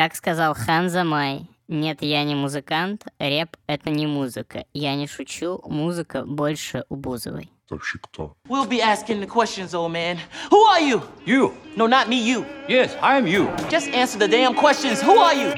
Как сказал Ханза Май, нет, я не музыкант, рэп — это не музыка. Я не шучу, музыка больше у Бузовой. Вообще кто? We'll be asking the questions, old man. Who are you? You. No, not me, you. Yes, I am you. Just answer the damn questions. Who are you?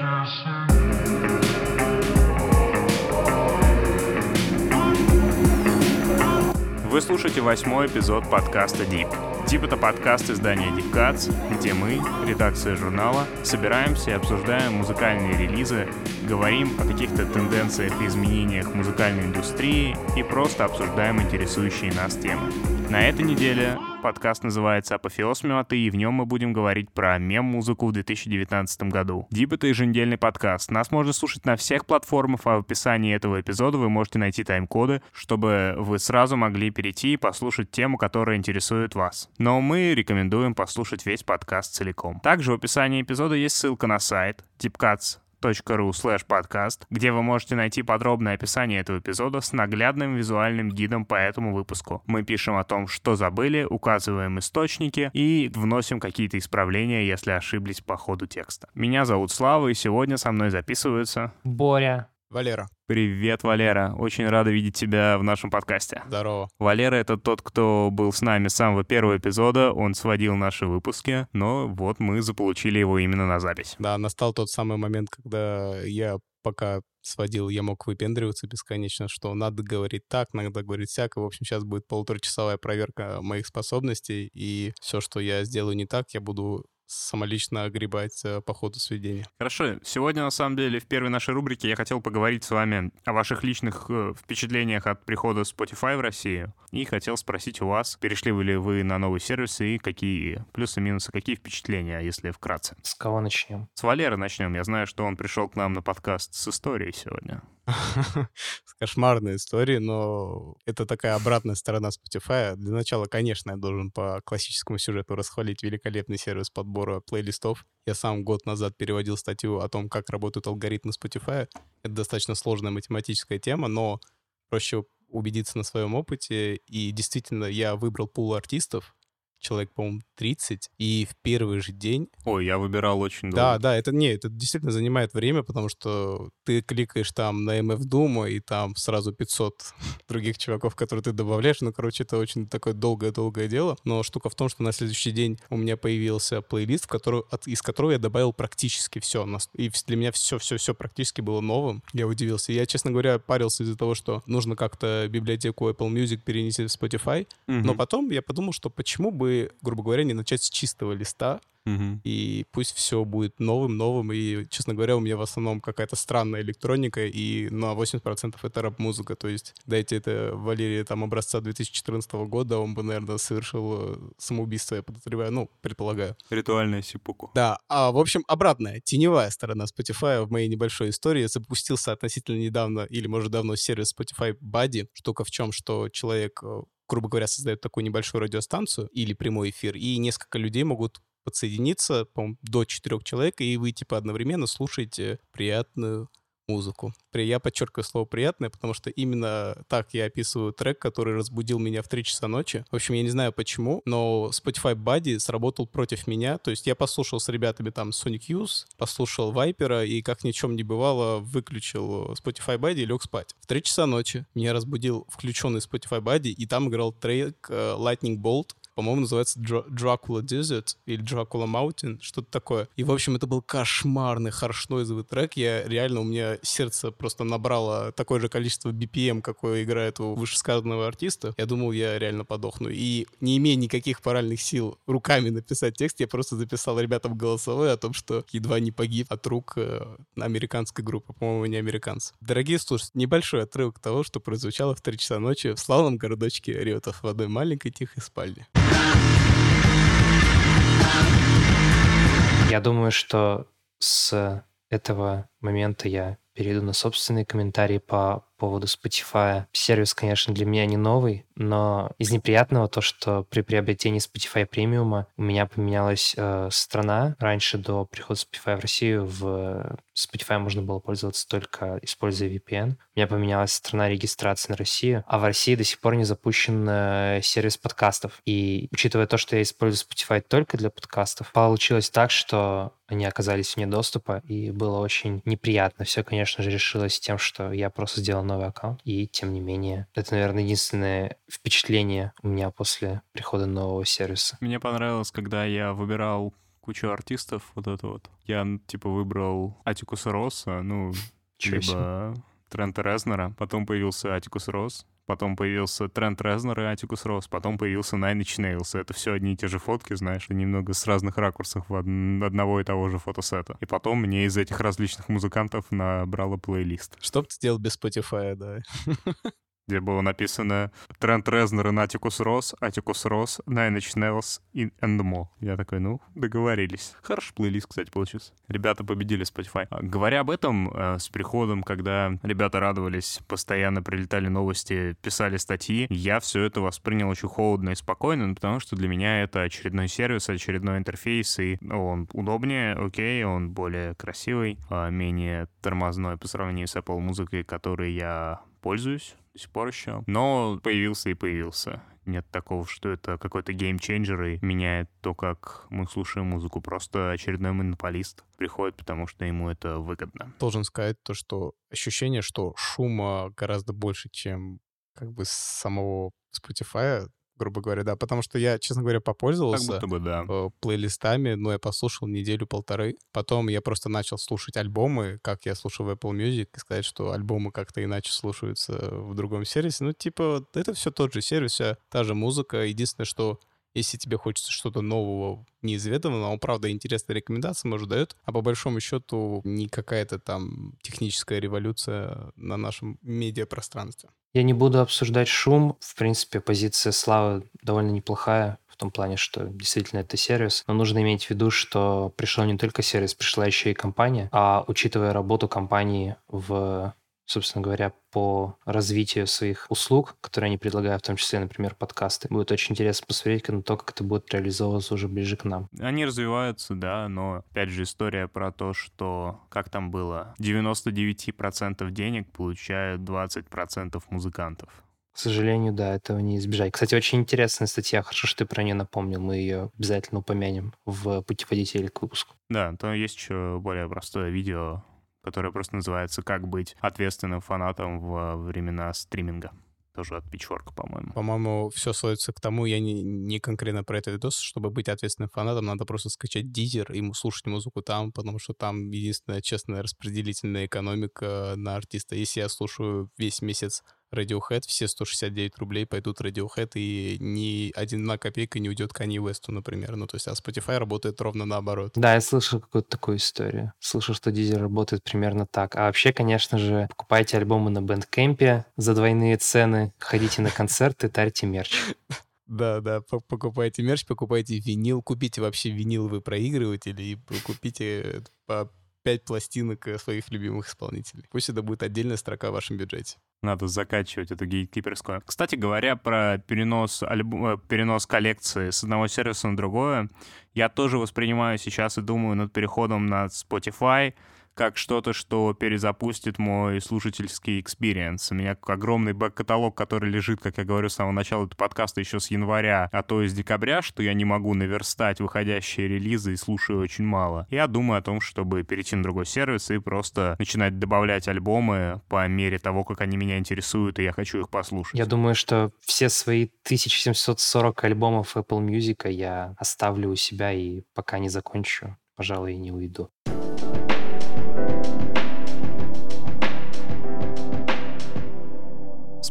Вы слушаете восьмой эпизод подкаста Deep. Deep — это подкаст издания Cuts, где мы, редакция журнала, собираемся и обсуждаем музыкальные релизы, говорим о каких-то тенденциях и изменениях музыкальной индустрии и просто обсуждаем интересующие нас темы. На этой неделе подкаст называется «Апофеоз мёты», и в нем мы будем говорить про мем-музыку в 2019 году. Дип — это еженедельный подкаст. Нас можно слушать на всех платформах, а в описании этого эпизода вы можете найти тайм-коды, чтобы вы сразу могли перейти и послушать тему, которая интересует вас. Но мы рекомендуем послушать весь подкаст целиком. Также в описании эпизода есть ссылка на сайт deepcuts ru slash podcast, где вы можете найти подробное описание этого эпизода с наглядным визуальным гидом по этому выпуску. Мы пишем о том, что забыли, указываем источники и вносим какие-то исправления, если ошиблись по ходу текста. Меня зовут Слава, и сегодня со мной записываются... Боря. Валера, Привет, Валера. Очень рада видеть тебя в нашем подкасте. здорово. Валера — это тот, кто был с нами с самого первого эпизода. Он сводил наши выпуски, но вот мы заполучили его именно на запись. Да, настал тот самый момент, когда я пока сводил, я мог выпендриваться бесконечно, что надо говорить так, надо говорить всяко. В общем, сейчас будет полуторачасовая проверка моих способностей, и все, что я сделаю не так, я буду самолично огребать э, по ходу сведения. Хорошо, сегодня, на самом деле, в первой нашей рубрике я хотел поговорить с вами о ваших личных э, впечатлениях от прихода Spotify в Россию. И хотел спросить у вас, перешли ли вы на новый сервис и какие плюсы-минусы, какие впечатления, если вкратце. С кого начнем? С Валеры начнем. Я знаю, что он пришел к нам на подкаст с историей сегодня. Кошмарная история, но это такая обратная сторона Spotify. Для начала, конечно, я должен по классическому сюжету расхвалить великолепный сервис подбора плейлистов. Я сам год назад переводил статью о том, как работают алгоритмы Spotify. Это достаточно сложная математическая тема, но проще убедиться на своем опыте. И действительно, я выбрал пул артистов, человек, по-моему, 30, и в первый же день Ой, я выбирал очень долго. да, да, это не, это действительно занимает время, потому что ты кликаешь там на MF Doom, и там сразу 500 других чуваков, которые ты добавляешь. Ну, короче, это очень такое долгое-долгое дело. Но штука в том, что на следующий день у меня появился плейлист, в который, от- из которого я добавил практически все. И для меня все-все-все практически было новым. Я удивился. Я, честно говоря, парился из-за того, что нужно как-то библиотеку Apple Music перенести в Spotify. Мгм, Но потом я подумал, что почему бы, грубо говоря, не начать с чистого листа, мгм. и пусть все будет новым, новым. И, честно говоря, у меня в основном какая-то странная электроника, и на 80% это рэп-музыка. То есть дайте это Валерии там образца 2014 года, он бы, наверное, совершил э, самоубийство, я подозреваю, ну, предполагаю. Ритуальная сипуку. Да, а в общем, обратная, теневая сторона Spotify в моей небольшой истории запустился относительно недавно, или, может, давно сервис Spotify Buddy. Штука в чем, что человек, э, грубо говоря, создает такую небольшую радиостанцию или прямой эфир, и несколько людей могут подсоединиться, по до четырех человек, и вы, типа, одновременно слушаете приятную музыку. Я подчеркиваю слово «приятное», потому что именно так я описываю трек, который разбудил меня в 3 часа ночи. В общем, я не знаю почему, но Spotify Buddy сработал против меня. То есть я послушал с ребятами там Sonic Youth, послушал Вайпера и, как ни чем не бывало, выключил Spotify Buddy и лег спать. В 3 часа ночи меня разбудил включенный Spotify Buddy, и там играл трек э, Lightning Bolt, по-моему, называется Dra- Dracula Desert или Dracula Mountain, что-то такое. И, в общем, это был кошмарный харшнойзовый трек. Я реально, у меня сердце просто набрало такое же количество BPM, какое играет у вышесказанного артиста. Я думал, я реально подохну. И не имея никаких моральных сил руками написать текст, я просто записал ребятам голосовое о том, что едва не погиб от рук э, американской группы, по-моему, не американцы. Дорогие слушатели, небольшой отрывок того, что прозвучало в 3 часа ночи в славном городочке Риотов в одной маленькой тихой спальне. Я думаю, что с этого момента я перейду на собственные комментарии по поводу Spotify. Сервис, конечно, для меня не новый, но из неприятного то, что при приобретении Spotify премиума у меня поменялась э, страна. Раньше до прихода Spotify в Россию в Spotify можно было пользоваться только используя VPN. у меня поменялась страна регистрации на Россию, а в России до сих пор не запущен э, сервис подкастов. И учитывая то, что я использую Spotify только для подкастов, получилось так, что они оказались вне доступа, и было очень неприятно. Все, конечно же, решилось тем, что я просто сделал новый аккаунт, и тем не менее, это, наверное, единственное впечатление у меня после прихода нового сервиса. Мне понравилось, когда я выбирал кучу артистов, вот это вот. Я, типа, выбрал Атикуса Росса, ну, либо Трента Резнера, потом появился Атикус Росс, потом появился Трент Резнер и Атикус Росс, потом появился Nine Inch Nails. Это все одни и те же фотки, знаешь, немного с разных ракурсов в од- одного и того же фотосета. И потом мне из этих различных музыкантов набрало плейлист, Что бы ты сделал без Spotify, да? где было написано Трент Резнер и Атикус Росс, Атикус Росс, Nine Inch и and. Я такой, ну, договорились. Хороший плейлист, кстати, получился. Ребята победили Spotify. А, Говоря об этом, э, с приходом, когда ребята радовались, постоянно прилетали новости, писали статьи, я все это воспринял очень холодно и спокойно, ну, потому что для меня это очередной сервис, очередной интерфейс, и он удобнее, окей, он более красивый, а, менее тормозной по сравнению с Apple музыкой, которой я пользуюсь до сих пор еще. Но появился и появился. Нет такого, что это какой-то геймченджер и меняет то, как мы слушаем музыку. Просто очередной монополист приходит, потому что ему это выгодно. Должен сказать то, что ощущение, что шума гораздо больше, чем как бы самого Spotify, грубо говоря, да, потому что я, честно говоря, Как попользовался будто бы да. э, плейлистами, но я послушал неделю-полторы. Потом я просто начал слушать альбомы, как я слушал в Apple Music, и сказать, что альбомы как-то иначе слушаются в другом сервисе. Ну, типа, это все тот же сервис, вся та же музыка. Единственное, что если тебе хочется что-то нового, неизведанного, он, правда, интересные рекомендации, может, дает, а по большому счету не какая-то там техническая революция на нашем медиапространстве. Я не буду обсуждать шум. В принципе, позиция Славы довольно неплохая в том плане, что действительно это сервис. Но нужно иметь в виду, что пришел не только сервис, пришла еще и компания. А учитывая работу компании в собственно говоря, по развитию своих услуг, которые они предлагают, в том числе, например, подкасты. Будет очень интересно посмотреть на то, как это будет реализовываться уже ближе к нам. Они развиваются, да, но опять же история про то, что, как там было, 99% денег получают 20% музыкантов. К сожалению, да, этого не избежать. Кстати, очень интересная статья. Хорошо, что ты про нее напомнил. Мы ее обязательно упомянем в путеводителе к выпуску. Да, то есть еще более простое видео, которое просто называется «Как быть ответственным фанатом во времена стриминга». Тоже от Pitchfork, по-моему. По-моему, все сводится к тому, я не, не конкретно про это видос, чтобы быть ответственным фанатом, надо просто скачать дизер и слушать музыку там, потому что там единственная честная распределительная экономика на артиста. Если я слушаю весь месяц Radiohead, все 169 рублей пойдут Radiohead, и ни одна копейка не уйдет Kanye West, например. Ну, то есть, а Spotify работает ровно наоборот. Да, я слышал какую-то такую историю. Слышал, что Дизель работает примерно так. А вообще, конечно же, покупайте альбомы на Бэндкэмпе за двойные цены, ходите на концерты, тарьте мерч. Да, да, по- покупайте мерч, покупайте винил, купите вообще виниловые проигрыватели и купите по 5 пластинок э, своих любимых исполнителей. Пусть это будет отдельная строка в вашем бюджете. Надо закачивать эту гейткиперскую. Кстати говоря, про перенос, альбом, э, перенос коллекции с одного сервиса на другое, я тоже воспринимаю сейчас и думаю над переходом на Spotify как что-то, что перезапустит мой слушательский experience. У меня огромный бэк-каталог, который лежит, как я говорю, с самого начала этого подкаста еще с января, а то из декабря, что я не могу наверстать выходящие релизы и слушаю очень мало. Я думаю о том, чтобы перейти на другой сервис и просто начинать добавлять альбомы по мере того, как они меня интересуют, и я хочу их послушать. Я думаю, что все свои 1740 альбомов Apple Music я оставлю у себя и пока не закончу, пожалуй, и не уйду.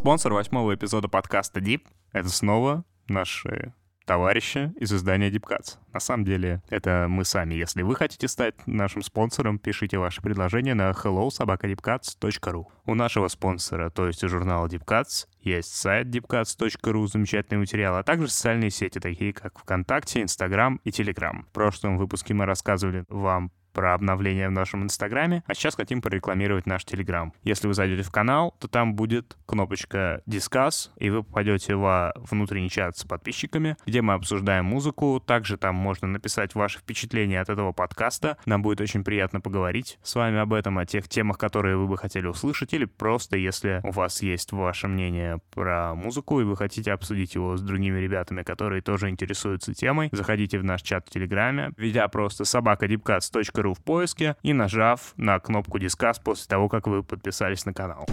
Спонсор восьмого эпизода подкаста Deep — это снова наши товарищи из издания Deep Cuts. На самом деле, это мы сами. Если вы хотите стать нашим спонсором, пишите ваши предложения на hellosobakadeepcuts.ru. У нашего спонсора, то есть у журнала Deep Cuts, есть сайт deepcuts.ru, замечательный материал, а также социальные сети, такие как ВКонтакте, Инстаграм и Телеграм. В прошлом выпуске мы рассказывали вам про обновления в нашем Инстаграме, а сейчас хотим прорекламировать наш Телеграм. Если вы зайдете в канал, то там будет кнопочка Discuss, и вы попадете во внутренний чат с подписчиками, где мы обсуждаем музыку. Также там можно написать ваши впечатления от этого подкаста. Нам будет очень приятно поговорить с вами об этом, о тех темах, которые вы бы хотели услышать, или просто если у вас есть ваше мнение про музыку, и вы хотите обсудить его с другими ребятами, которые тоже интересуются темой, заходите в наш чат в Телеграме, введя просто собакадипкац.ру в поиске и нажав на кнопку «Дискас» после того, как вы подписались на канал.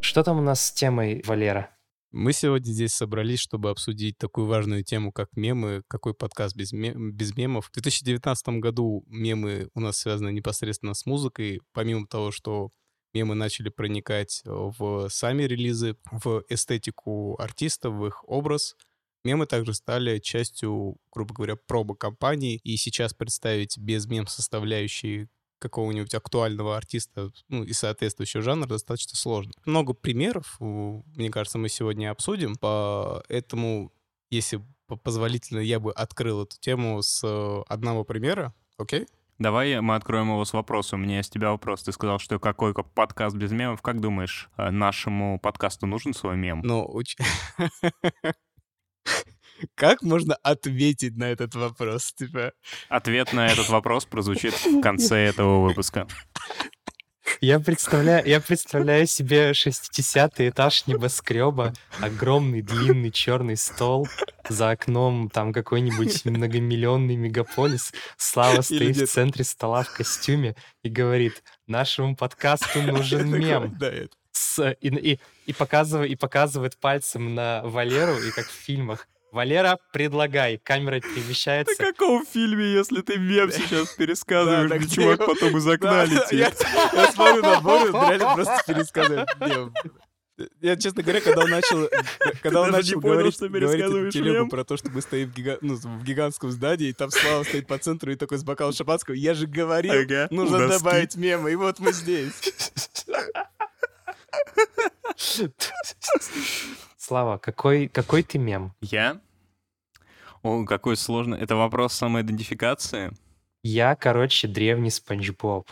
Что там у нас с темой, Валера? Мы сегодня здесь собрались, чтобы обсудить такую важную тему, как мемы. Какой подкаст без, мем- без мемов? В 2019 году мемы у нас связаны непосредственно с музыкой. Помимо того, что мемы начали проникать в сами релизы, в эстетику артистов, в их образ, мемы также стали частью, грубо говоря, пробы компаний. И сейчас представить без мем составляющие какого-нибудь актуального артиста ну, и соответствующего жанра достаточно сложно. Много примеров, мне кажется, мы сегодня обсудим, поэтому, если по- позволительно, я бы открыл эту тему с э, одного примера, окей? Давай мы откроем его с вопросом. У меня есть тебя вопрос. Ты сказал, что какой ка- подкаст без мемов. Как думаешь, э, нашему подкасту нужен свой мем? Но уч- Как можно ответить на этот вопрос? Типа, Ответ на этот вопрос прозвучит в конце этого выпуска. Я представляю, я представляю себе 60-й этаж небоскреба, огромный длинный черный стол, за окном там какой-нибудь многомиллионный мегаполис. Слава стоит в нет. центре стола в костюме и говорит, нашему подкасту нужен мем. С- и, и, и, показывает, и показывает пальцем на Валеру, и как в фильмах. Валера, предлагай. Камера перемещается. каком фильме, если ты мем сейчас пересказываешь, Да, где чувак потом из окна Да, летит? Я, я смотрю на Борю, реально просто пересказывает мем. Я, честно говоря, когда он начал, когда он начал понял, говорить, что говорить телегу про то, что мы стоим в, гига- ну, в гигантском здании, и там Слава стоит по центру и такой с бокалом шампанского, я же говорил, Ага, нужно добавить мемы, и вот мы здесь. Слава, какой, какой ты мем? Я? О, какой сложный. Это вопрос самоидентификации. Я, короче, древний Спанч Боб.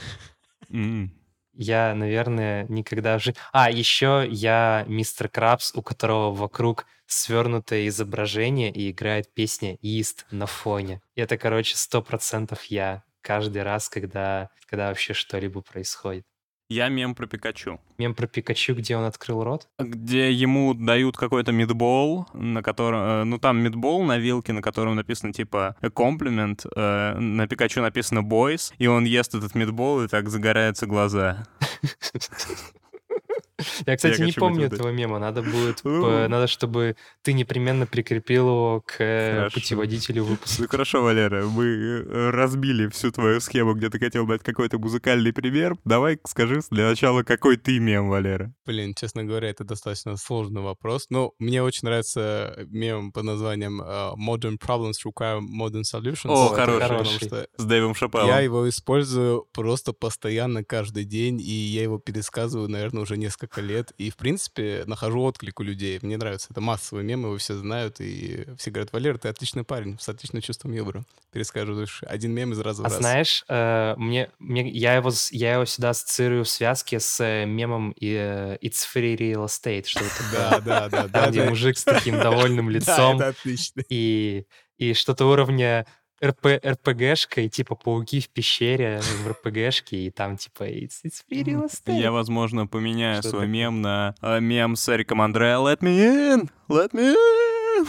М. Я, наверное, никогда в жизни... А, еще я мистер Крабс, у которого вокруг свернутое изображение и играет песня «Ист» на фоне. И это, короче, сто процентов я каждый раз, когда, когда вообще что-либо происходит. Я мем про Пикачу. Мем про Пикачу, где он открыл рот? где ему дают какой-то мидбол, на котором, э, ну там мидбол на вилке, на котором написано типа комплимент, на Пикачу написано boys, и он ест этот мидбол, и так загораются глаза. Я, кстати, не хочу помню этого мема. Надо будет... Ну. Надо, чтобы ты непременно прикрепил его к э, Хорошо. путеводителю выпуска. Ну хорошо, Валера, мы э, разбили всю твою схему, где ты хотел дать какой-то музыкальный пример. Давай скажи для начала, какой ты мем, Валера. Блин, честно говоря, это достаточно сложный вопрос. Но мне очень нравится мем под названием э, Modern Problems Require Modern Solutions. О, это хороший. Хороший. что С Дэйвом Шапеллом. Я его использую просто постоянно каждый день, и я его пересказываю, наверное, уже несколько лет. И, в принципе, нахожу отклик у людей. Мне нравится. Это массовый мем, его все знают, и все говорят, Валер, ты отличный парень, с отличным чувством юмора. Пересказываешь один мем из раза в А раз. знаешь, э, мне, мне, я, его, я его сюда ассоциирую в связке с э, мемом и, э, It's Free Real Estate, что это Да, да, да. да, там, где да. мужик с таким довольным Да, лицом это отлично. и, и что-то уровня РП, РПГшка, и типа пауки в пещере в РПГшке, и там типа It's, it's Estate. Я, возможно, поменяю Что свой такое? мем на э, мем с Эриком Андре «Let me in! Let me in!»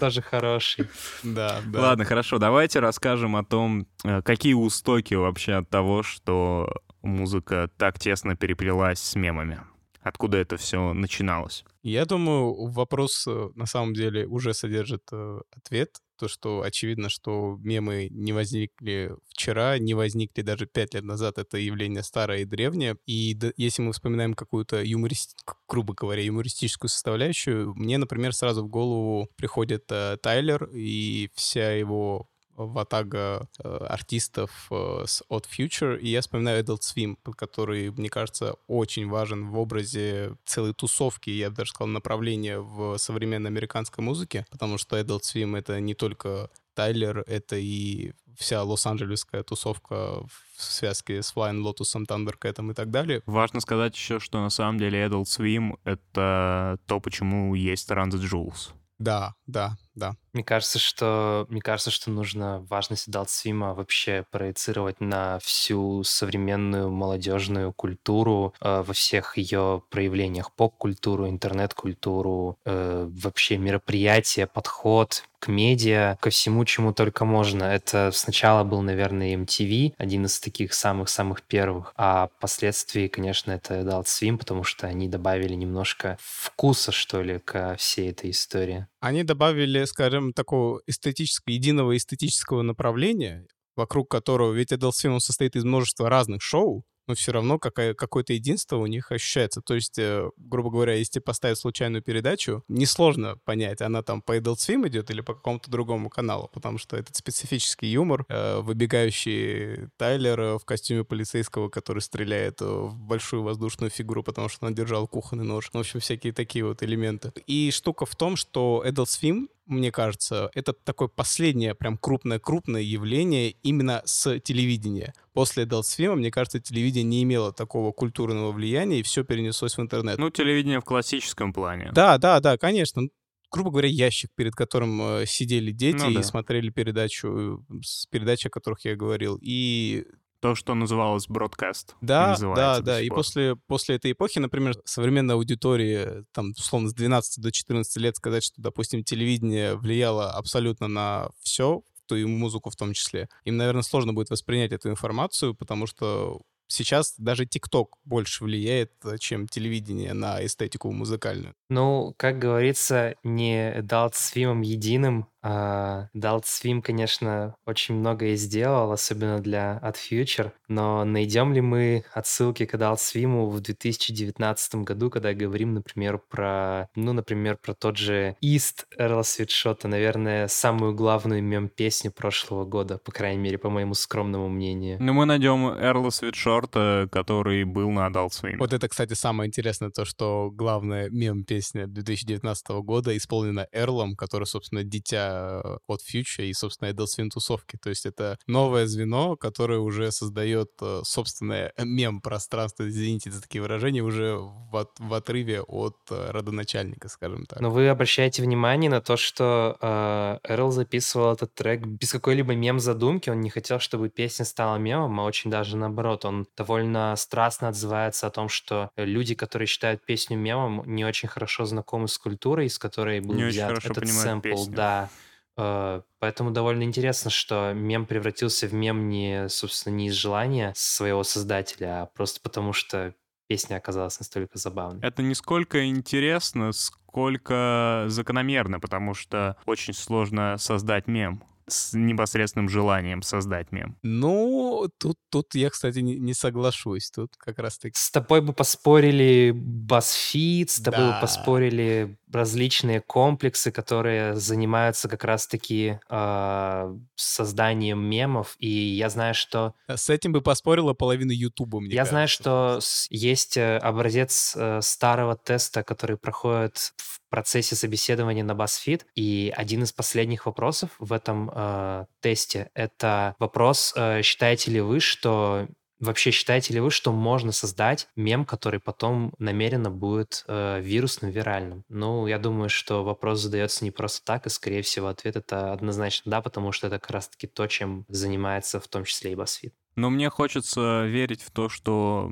Тоже хороший. Да, да. Ладно, хорошо, давайте расскажем о том, э, какие устоки вообще от того, что музыка так тесно переплелась с мемами. Откуда это все начиналось? Я думаю, вопрос э, на самом деле уже содержит э, ответ. То, что очевидно, что мемы не возникли вчера, не возникли даже пять лет назад. Это явление старое и древнее. И если мы вспоминаем какую-то юморист... грубо говоря, юмористическую составляющую, мне, например, сразу в голову приходит э, Тайлер и вся его ватага э, артистов э, с от Future, и я вспоминаю Adult Swim, который, мне кажется, очень важен в образе целой тусовки, я бы даже сказал, направления в современной американской музыке, потому что Adult Swim — это не только Тайлер, это и вся лос-анджелесская тусовка в связке с Flying Lotus, Thundercat и так далее. Важно сказать еще, что на самом деле Adult Swim — это то, почему есть Run the Jewels. Да, да, да. Мне кажется, что мне кажется, что нужно важность Swim вообще проецировать на всю современную молодежную культуру э, во всех ее проявлениях, поп-культуру, интернет-культуру, э, вообще мероприятия, подход к медиа, ко всему, чему только можно. Это сначала был, наверное, MTV, один из таких самых-самых первых, а впоследствии, конечно, это Adult потому что они добавили немножко вкуса, что ли, ко всей этой истории. Они добавили, скажем, такого эстетического, единого эстетического направления, вокруг которого, ведь Adult Swim состоит из множества разных шоу, но все равно какое-то единство у них ощущается. То есть, э, грубо говоря, если поставить случайную передачу, несложно понять, она там по Adult Swim идет или по какому-то другому каналу, потому что этот специфический юмор, э, выбегающий Тайлер э, в костюме полицейского, который стреляет в большую воздушную фигуру, потому что он держал кухонный нож. В общем, всякие такие вот элементы. И штука в том, что Adult Swim мне кажется, это такое последнее прям крупное-крупное явление именно с телевидения. После Swim, мне кажется, телевидение не имело такого культурного влияния, и все перенеслось в интернет. Ну, телевидение в классическом плане. Да, да, да, конечно грубо говоря, ящик, перед которым э, сидели дети Ну и да. смотрели передачу, э, с передачи, о которых я говорил. И То, что называлось бродкаст. да, да, да. И после, после этой эпохи, например, современная аудитория, там, условно, с 12 до 14 лет сказать, что, допустим, телевидение влияло абсолютно на все, то и музыку в том числе. Им, наверное, сложно будет воспринять эту информацию, потому что сейчас даже ТикТок больше влияет, э, чем телевидение на эстетику музыкальную. Ну, как говорится, не Adult Swim единым. А Adult Swim, конечно, очень многое сделал, особенно для Ad Future, но найдем ли мы отсылки к Adult Swim в 2019 году, когда говорим, например, про, ну, например, про тот же East Эрла Свитшота, наверное, самую главную мем-песню прошлого года, по крайней мере, по моему скромному мнению. Ну, мы найдем Эрла Свитшорта, который был на Adult Swim. Вот это, кстати, самое интересное, то, что главная мем-песня 2019 года исполнена Эрлом, который, собственно, дитя э, от Future и, собственно, Adult Swim тусовки. То есть это новое звено, которое уже создает э, собственное мем-пространство, извините за такие выражения, уже в, от- в отрыве от э, родоначальника, скажем так. Но вы обращаете внимание на то, что э, Эрл записывал этот трек без какой-либо мем-задумки. Он не хотел, чтобы песня стала мемом, а очень даже наоборот. Он довольно страстно отзывается о том, что люди, которые считают песню мемом, не очень хорошо знакомы с культурой, с которой был Не взят этот сэмпл. песню. Да. Э, Поэтому довольно интересно, что мем превратился в мем не, собственно, не из желания своего создателя, а просто потому, что песня оказалась настолько забавной. Это не сколько интересно, сколько закономерно, потому что очень сложно создать мем с непосредственным желанием создать мем. Ну, тут, тут я, кстати, не, не соглашусь. Тут как раз-таки... С тобой бы поспорили BuzzFeed, с тобой Да. бы поспорили различные комплексы, которые занимаются как раз-таки э, созданием мемов. И я знаю, что С этим бы поспорила половина Ютуба, мне я знаю, кажется. что с- есть э, образец э, старого теста, который проходит в процессе собеседования на BuzzFeed, и один из последних вопросов в этом э, тесте — это вопрос, э, считаете ли вы, что Вообще считаете ли вы, что можно создать мем, который потом намеренно будет э, вирусным, виральным? Ну, я думаю, что вопрос задается не просто так, и, скорее всего, ответ это однозначно да, потому что это как раз-таки то, чем занимается в том числе и BuzzFeed. Но мне хочется верить в то, что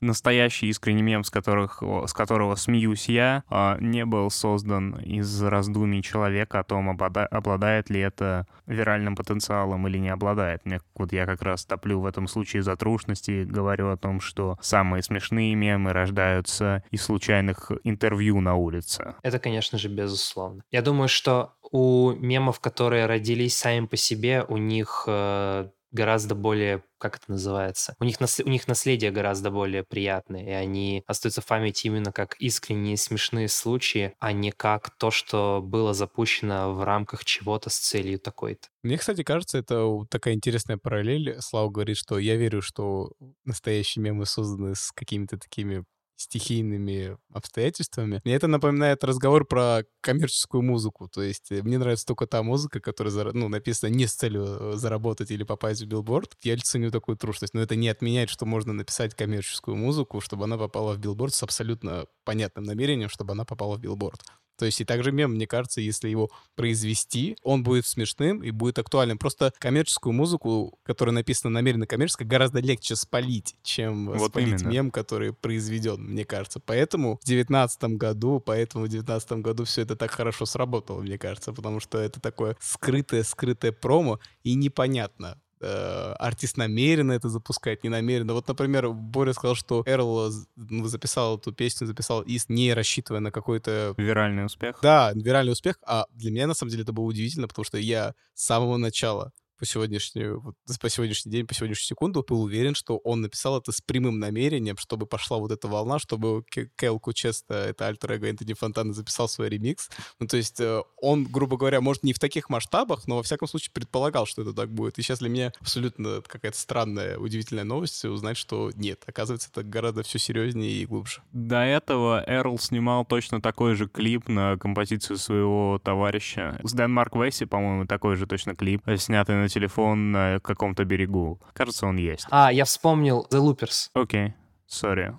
настоящий искренний мем, с, которых, с которого смеюсь я, а, не был создан из раздумий человека о том, облада- обладает ли это виральным потенциалом или не обладает. Вот я как раз топлю в этом случае за трушность и говорю о том, что самые смешные мемы рождаются из случайных интервью на улице. Это, конечно же, безусловно. Я думаю, что у мемов, которые родились сами по себе, у них э, гораздо более, как это называется, у них, нас, у них наследие гораздо более приятное, и они остаются в памяти именно как искренние смешные случаи, а не как то, что было запущено в рамках чего-то с целью такой-то. Мне, кстати, кажется, это такая интересная параллель. Слава говорит, что я верю, что настоящие мемы созданы с какими-то такими стихийными обстоятельствами. Мне это напоминает разговор про коммерческую музыку. То есть э, мне нравится только та музыка, которая ну, написана не с целью э, заработать или попасть в билборд. Я ценю такую трушность. Но это не отменяет, что можно написать коммерческую музыку, чтобы она попала в билборд с абсолютно понятным намерением, чтобы она попала в билборд. То есть и также мем, мне кажется, если его произвести, он будет смешным и будет актуальным. Просто коммерческую музыку, которая написана намеренно коммерческой, гораздо легче спалить, чем Вот спалить именно. мем, который произведен, мне кажется. Поэтому в девятнадцатом году, поэтому в девятнадцатом году все это так хорошо сработало, мне кажется, потому что это такое скрытое-скрытое промо и непонятно, артист намеренно это запускает, не намеренно. Вот, например, Боря сказал, что Эрл ну, записал эту песню, записал из, не рассчитывая на какой-то Виральный успех. да, виральный успех. А для меня, на самом деле, это было удивительно, потому что я с самого начала по сегодняшнюю, вот, по сегодняшний день, по сегодняшнюю секунду был уверен, что он написал это с прямым намерением, чтобы пошла вот эта волна, чтобы Кэл Кучеста, это альтер эго Энтони Фонтана, записал свой ремикс. Ну, то есть э, он, грубо говоря, может, не в таких масштабах, но, во всяком случае, предполагал, что это так будет. И сейчас для меня абсолютно какая-то странная, удивительная новость узнать, что нет, оказывается, это гораздо все серьезнее и глубже. До этого Эрл снимал точно такой же клип на композицию своего товарища. С Дэн Марк Весси, по-моему, такой же точно клип, э, снятый на телефон на каком-то берегу. Кажется, он есть. А, я вспомнил The Loopers. Окей, сори.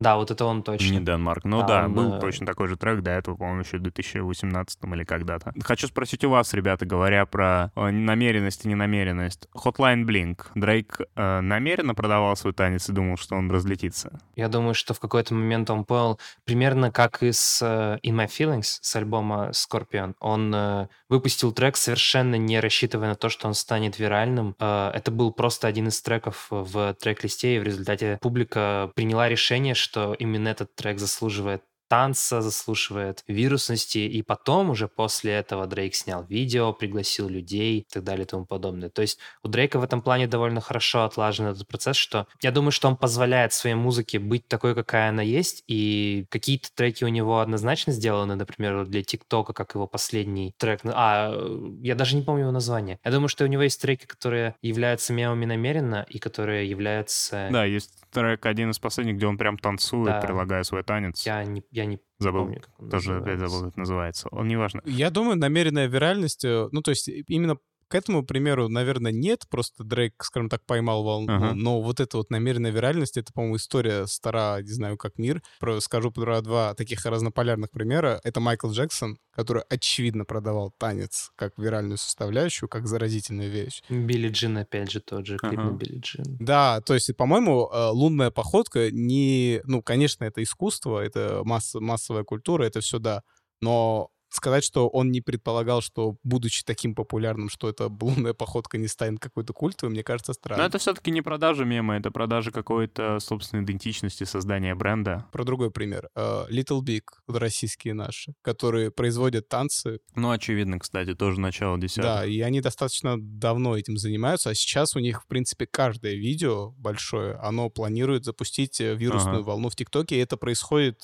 Да, вот это он точно. Не Денмарк. Ну Да, да, он, был э, точно такой же трек, до этого, по-моему, еще в 2018 или когда-то. Хочу спросить у вас, ребята, говоря про э, намеренность и ненамеренность. Hotline Blink. Дрейк э, намеренно продавал свой танец и думал, что он разлетится? Я думаю, что в какой-то момент он понял, примерно как и с э, In My Feelings, с альбома Scorpion. Он э, выпустил трек, совершенно не рассчитывая на то, что он станет виральным. Э, это был просто один из треков в трек-листе, и в результате публика приняла решение, что именно этот трек заслуживает танца, заслуживает вирусности, и потом уже после этого Дрейк снял видео, пригласил людей и так далее и тому подобное. То есть у Дрейка в этом плане довольно хорошо отлажен этот процесс, что я думаю, что он позволяет своей музыке быть такой, какая она есть, и какие-то треки у него однозначно сделаны, например, для ТикТока, как его последний трек. А, э, я даже не помню его название. Я думаю, что у него есть треки, которые являются мемами намеренно, и которые являются... Да, есть трек один из последних, где он прям танцует, Да. прилагая свой танец. Я не, я не Забыл. помню, как он Тоже опять называется. забыл, как называется. Он неважно. Я думаю, намеренная виральность, э, ну, то есть и- именно к этому примеру, наверное, нет, просто Дрейк, скажем так, поймал волну, Ага. но вот эта вот намеренная виральность, это, по-моему, история стара, не знаю, как мир. Про, скажу про два таких разнополярных примера. Это Майкл Джексон, который очевидно продавал танец как виральную составляющую, как заразительную вещь. Билли Джин, опять же, тот же клип Ага. на Билли Джин. Да, то есть, по-моему, э, лунная походка не... Ну, конечно, это искусство, это масс- массовая культура, это все да. Но сказать, что он не предполагал, что, будучи таким популярным, что эта лунная походка не станет какой-то культовой, мне кажется, странно. Но это все-таки не продажа мема, это продажа какой-то собственной идентичности, создания бренда. Про другой пример. Э, Little Big, российские наши, которые производят танцы. Ну, очевидно, кстати, тоже начало десятых. Да, и они достаточно давно этим занимаются, а сейчас у них, в принципе, каждое видео большое, оно планирует запустить э, вирусную Ага. волну в ТикТоке, и это происходит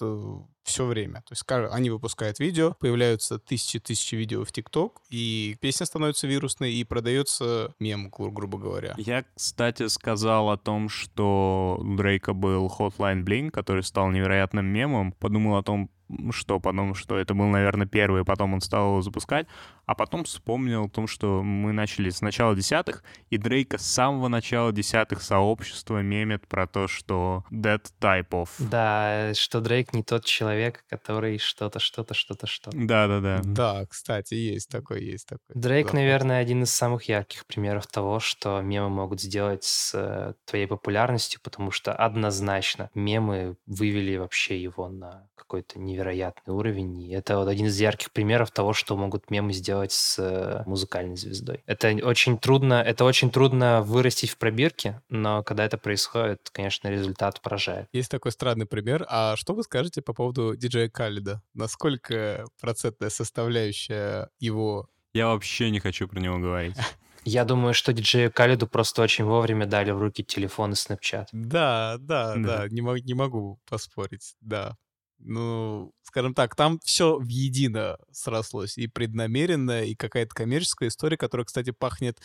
все время. То есть они выпускают видео, появляются тысячи-тысячи видео в ТикТок, и песня становится вирусной, и продается мем, гру- грубо говоря. Я, кстати, сказал о том, что у Дрейка был Hotline Bling, который стал невероятным мемом. Подумал о том, что потом, что это был, наверное, первый, потом он стал его запускать, а потом вспомнил о том, что мы начали с начала десятых, и Дрейка с самого начала десятых сообщества мемит про то, что that type of. Да, что Дрейк не тот человек, который что-то, что-то, что-то, что-то. Да-да-да. Да, кстати, есть такой, есть такой. Дрейк, заход. наверное, один из самых ярких примеров того, что мемы могут сделать с э, твоей популярностью, потому что однозначно мемы вывели вообще его на какой-то невероятный уровень. И это вот один из ярких примеров того, что могут мемы сделать с э, музыкальной звездой. Это очень трудно, это очень трудно вырастить в пробирке, но когда это происходит, конечно, результат поражает. Есть такой странный пример. А что вы скажете по поводу диджея Калида? Насколько процентная составляющая его Я вообще не хочу про него говорить. Я думаю, что диджею Калиду просто очень вовремя дали в руки телефон и Snapchat. Да, да, Да. да, не, мо- не могу поспорить, да. Ну, скажем так, там все в едино срослось. И преднамеренно, и какая-то коммерческая история, которая, кстати, пахнет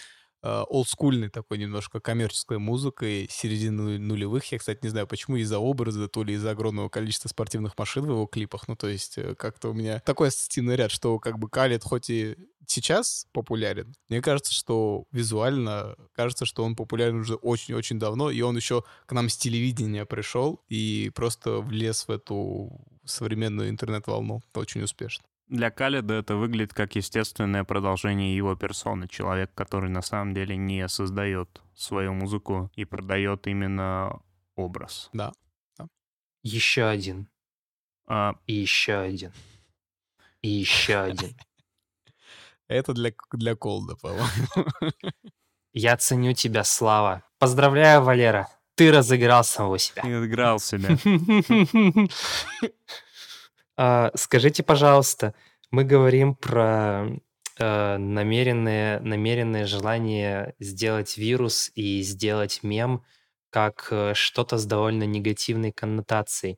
олдскульной такой немножко коммерческой музыкой середины нулевых. Я, кстати, не знаю, почему из-за образа, то ли из-за огромного количества спортивных машин в его клипах. Ну, то есть э, как-то у меня такой ассоциативный ряд, что как бы Калит хоть и сейчас популярен, мне кажется, что визуально кажется, что он популярен уже очень-очень давно, и он еще к нам с телевидения пришел и просто влез в эту современную интернет-волну очень успешно. Для Калида это выглядит как естественное продолжение его персоны. Человек, который на самом деле не создает свою музыку и продает именно образ. Да. Еще один. А, И еще один. И еще один. Это для, для Колда, по-моему. Я ценю тебя, Слава. Поздравляю, Валера. Ты разыграл самого себя. и отыграл себя. А, Скажите, пожалуйста, мы говорим про э, намеренное, намеренное желание сделать вирус и сделать мем как э, что-то с довольно негативной коннотацией.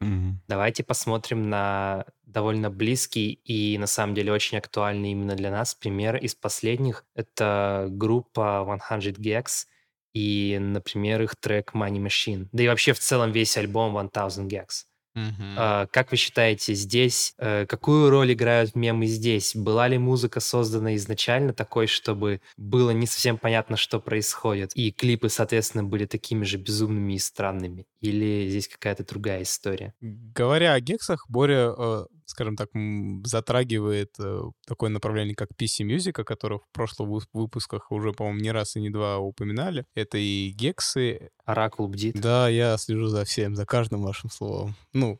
Давайте посмотрим на довольно близкий и на самом деле очень актуальный именно для нас пример из последних. Это группа 100 Gags и, например, их трек Money Machine. Да и вообще в целом весь альбом 1000 Gags. А, Как вы считаете, здесь э, какую роль играют мемы здесь? Была ли музыка создана изначально такой, чтобы было не совсем понятно, что происходит, и клипы, соответственно, были такими же безумными и странными? Или здесь какая-то другая история? Говоря о гексах, Боря, э, скажем так, затрагивает э, такое направление, как PC Music, о котором в прошлых выпусках уже, по-моему, не раз и не два упоминали. Это и гексы. Оракул бдит. Да, я слежу за всем, за каждым вашим словом. Ну,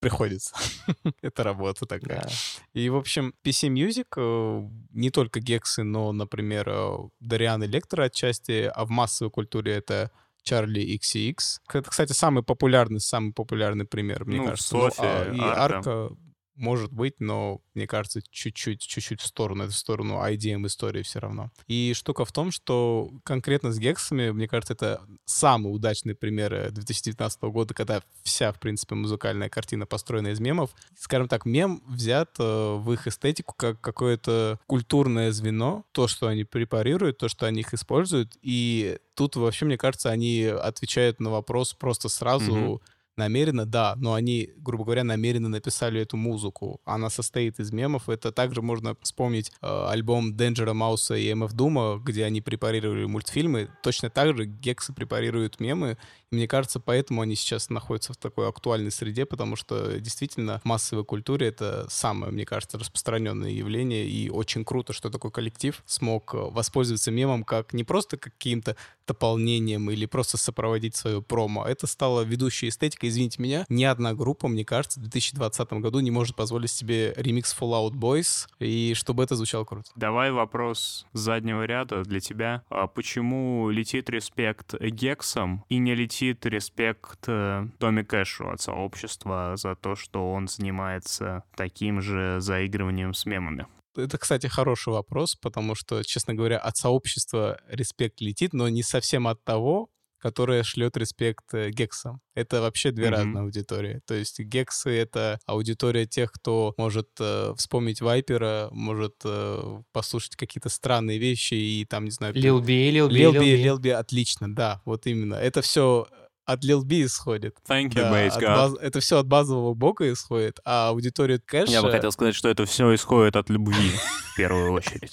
приходится. Это работа такая. Да. И, в общем, PC Music, э, не только гексы, но, например, э, Дариан Электро отчасти, а в массовой культуре это Charlie XCX. Это, кстати, самый популярный, самый популярный пример, мне Ну, кажется. Ну, София, а, и Арка. Арка может быть, но мне кажется, чуть-чуть, чуть-чуть в сторону, это в сторону IDM истории все равно. И штука в том, что конкретно с гексами, мне кажется, это самый удачный пример э, 2019 года, когда вся, в принципе, музыкальная картина построена из мемов. Скажем так, мем взят э, в их эстетику как какое-то культурное звено, то, что они препарируют, то, что они их используют, и тут вообще, мне кажется, они отвечают на вопрос просто сразу, Мгм. Намеренно, да, но они, грубо говоря, намеренно написали эту музыку. Она состоит из мемов. Это также можно вспомнить э, альбом Денджера Мауса и MF Дума, где они препарировали мультфильмы. Точно так же Гексы препарируют мемы. Мне кажется, поэтому они сейчас находятся в такой актуальной среде, потому что действительно в массовой культуре это самое, мне кажется, распространенное явление. И очень круто, что такой коллектив смог э, воспользоваться мемом как не просто каким-то дополнением или просто сопроводить свою промо. Это стало ведущей эстетикой. Извините меня, ни одна группа, мне кажется, в 2020 году не может позволить себе ремикс Fallout Boys, и чтобы это звучало круто. Давай вопрос заднего ряда для тебя. А почему летит респект Гексам и не летит респект э, Томи Кэшу от сообщества за то, что он занимается таким же заигрыванием с мемами? Это, кстати, хороший вопрос, потому что, честно говоря, от сообщества респект летит, но не совсем от того, которое шлет респект э, гексам. Это вообще две Мгм. разные аудитории. То есть гексы — это аудитория тех, кто может э, вспомнить Вайпера, может э, послушать какие-то странные вещи и там, не знаю... Лил Би, Лил Би, Лил Лил Би, Би. Лил Би, отлично, да, вот именно. Это все от Lil B исходит. Thank you, Да, God. баз- Это все от базового бока исходит, а аудитория кэша... Я бы хотел сказать, что это все исходит от любви в первую очередь.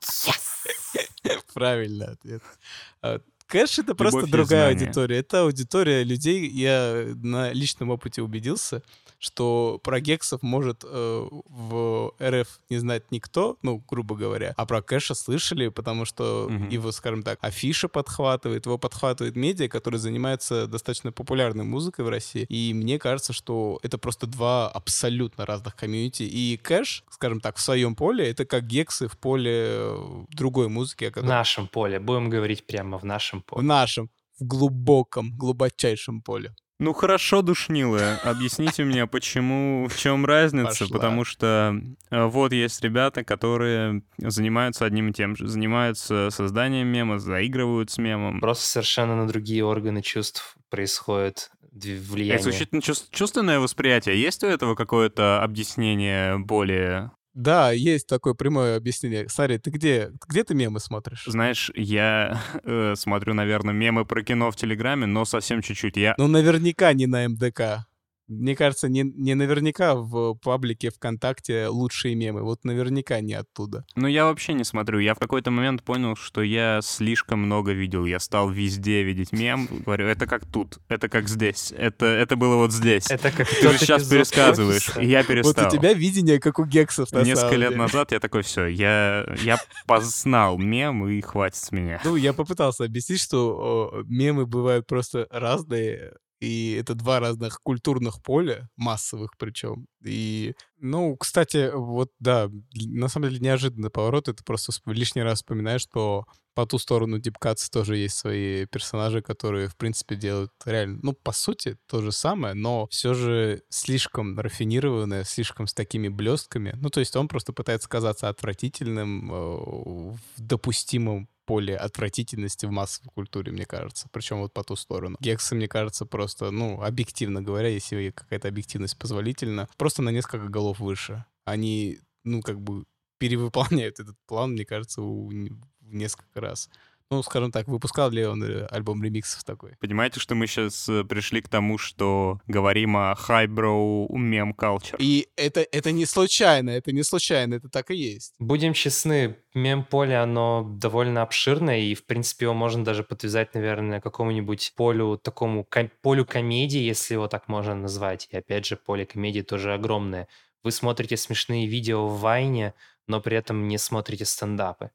Правильный ответ. Кэш это просто Любовь другая аудитория. Это аудитория людей. Я на личном опыте убедился, что про гексов может э, в РФ не знать никто, ну, грубо говоря, а про кэша слышали, потому что Мгм. его, скажем так, афиша подхватывает, его подхватывает медиа, которые занимаются достаточно популярной музыкой в России. И мне кажется, что это просто два абсолютно разных комьюнити. И кэш, скажем так, в своем поле, это как гексы в поле другой музыки, о В которой нашем поле. Будем говорить прямо в нашем в поле. нашем, в глубоком, глубочайшем поле. Ну хорошо, душнилы. Объясните мне, почему, в чем разница? Пошла. Потому что э, вот есть ребята, которые занимаются одним и тем же. Занимаются созданием мема, заигрывают с мемом. Просто совершенно на другие органы чувств происходит влияние. Это исключительно чувс- чувственное восприятие. Есть у этого какое-то объяснение более... Да, есть такое прямое объяснение. Смотри, ты где, где ты мемы смотришь? Знаешь, я э, смотрю, наверное, мемы про кино в Телеграме, но совсем чуть-чуть. Я Ну, наверняка не на МДК. Мне кажется, не, не наверняка в паблике ВКонтакте лучшие мемы. Вот наверняка не оттуда. Ну, я вообще не смотрю. Я в какой-то момент понял, что я слишком много видел. Я стал везде видеть мем. Говорю, это как тут, это как здесь, это, это было вот здесь. Это как Ты же сейчас пересказываешь, и я перестал. Вот у тебя видение, как у гексов, на Несколько самом лет назад я такой, все, я, я познал мем, и хватит с меня. Ну, я попытался объяснить, что о, мемы бывают просто разные, и это два разных культурных поля, массовых причем. И, ну, кстати, вот да, на самом деле неожиданный поворот, это просто лишний раз вспоминаешь, что по ту сторону Дипкатс тоже есть свои персонажи, которые, в принципе, делают реально, ну, по сути, то же самое, но все же слишком рафинированное, слишком с такими блестками. Ну, то есть он просто пытается казаться отвратительным, э, в допустимом поле отвратительности в массовой культуре, мне кажется. Причем вот по ту сторону. Гексы, мне кажется, просто, ну, объективно говоря, если какая-то объективность позволительна, просто на несколько голов выше. Они, ну, как бы перевыполняют этот план, мне кажется, в несколько раз. Ну, скажем так, выпускал ли он э, альбом ремиксов такой? Понимаете, что мы сейчас пришли к тому, что говорим о highbrow мем culture? И это, это не случайно, это не случайно, это так и есть. Будем честны, мем-поле, оно довольно обширное, и, в принципе, его можно даже подвязать, наверное, какому-нибудь полю, такому ко- полю комедии, если его так можно назвать. И, опять же, поле комедии тоже огромное. Вы смотрите смешные видео в Вайне, но при этом не смотрите стендапы.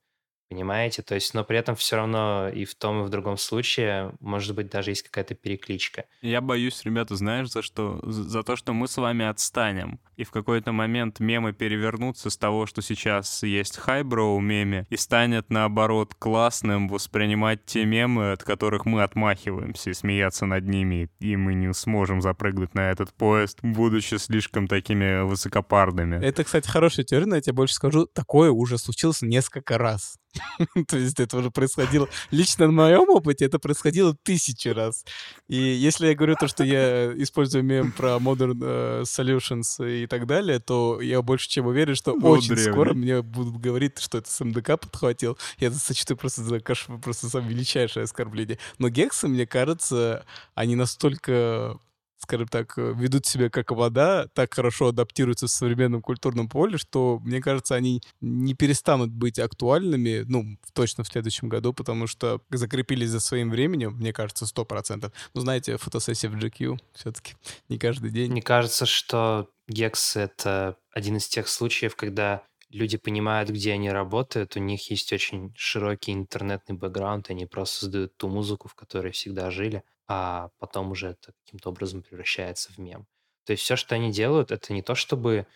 Понимаете? То есть, но при этом все равно и в том, и в другом случае, может быть, даже есть какая-то перекличка. Я боюсь, ребята, знаешь, за что? За то, что мы с вами отстанем. И в какой-то момент мемы перевернутся с того, что сейчас есть хайброу меме, и станет, наоборот, классным воспринимать те мемы, от которых мы отмахиваемся, и смеяться над ними, и мы не сможем запрыгнуть на этот поезд, будучи слишком такими высокопарными. Это, кстати, хорошая теория, но я тебе больше скажу, такое уже случилось несколько раз. То есть это уже происходило... Лично на моем опыте это происходило тысячи раз. И если я говорю то, что я использую мем про Modern э, Solutions и так далее, то я больше чем уверен, что Ну, очень древний. скоро мне будут говорить, что это с МДК подхватил. Я это сочту просто за каш... просто самое величайшее оскорбление. Но гексы, мне кажется, они настолько скажем так, э, ведут себя как вода, так хорошо адаптируются в современном культурном поле, что, мне кажется, они не перестанут быть актуальными, ну, точно в следующем году, потому что закрепились за своим временем, мне кажется, 100%. Ну, знаете, фотосессия в GQ все-таки не каждый день. Мне кажется, что Гекс — это один из тех случаев, когда люди понимают, где они работают, у них есть очень широкий интернетный бэкграунд, они просто создают ту музыку, в которой всегда жили, а потом уже это каким-то образом превращается в мем. То есть все, что они делают, это не то чтобы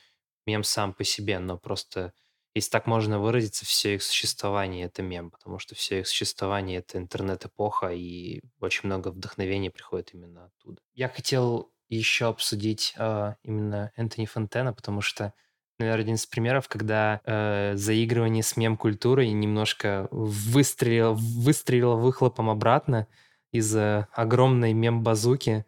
мем сам по себе, но просто, если так можно выразиться, все их существование — это мем, потому что все их существование — это интернет-эпоха, и очень много вдохновения приходит именно оттуда. Я хотел еще обсудить э, именно Энтони Фонтена, потому что, наверное, один из примеров, когда э, заигрывание с мем-культурой немножко выстрелило, выстрелило выхлопом обратно из э, огромной мем-базуки,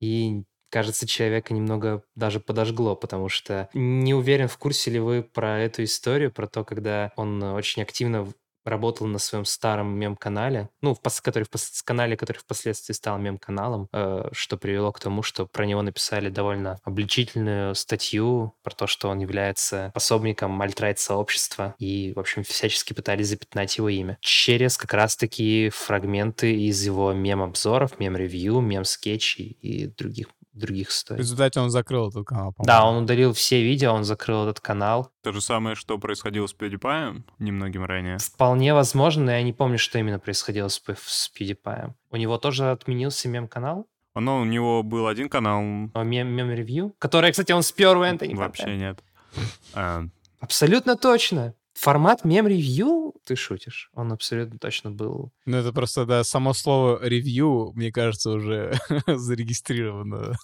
и кажется, человека немного даже подожгло, потому что не уверен, в курсе ли вы про эту историю, про то, когда он очень активно работал на своем старом мем-канале, ну, в который в канале, который впоследствии стал мем-каналом, э, что привело к тому, что про него написали довольно обличительную статью про то, что он является пособником мальтрайт-сообщества и, в общем, всячески пытались запятнать его имя. Через как раз-таки фрагменты из его мем-обзоров, мем-ревью, мем-скетчей и других других В историй. результате он закрыл этот канал, по-моему. Да, он удалил все видео, он закрыл этот канал. То же самое, что происходило с PewDiePie немногим ранее. Вполне возможно, но я не помню, что именно происходило с, с PewDiePie. У него тоже отменился мем-канал, Но у него был один канал, мем- мем-ревью, который, кстати, он спер у Энтони вообще нет. А, Абсолютно точно. Формат мем-ревью? Ты шутишь. Он абсолютно точно был. Ну, это просто, да, само слово ревью, мне кажется, уже зарегистрировано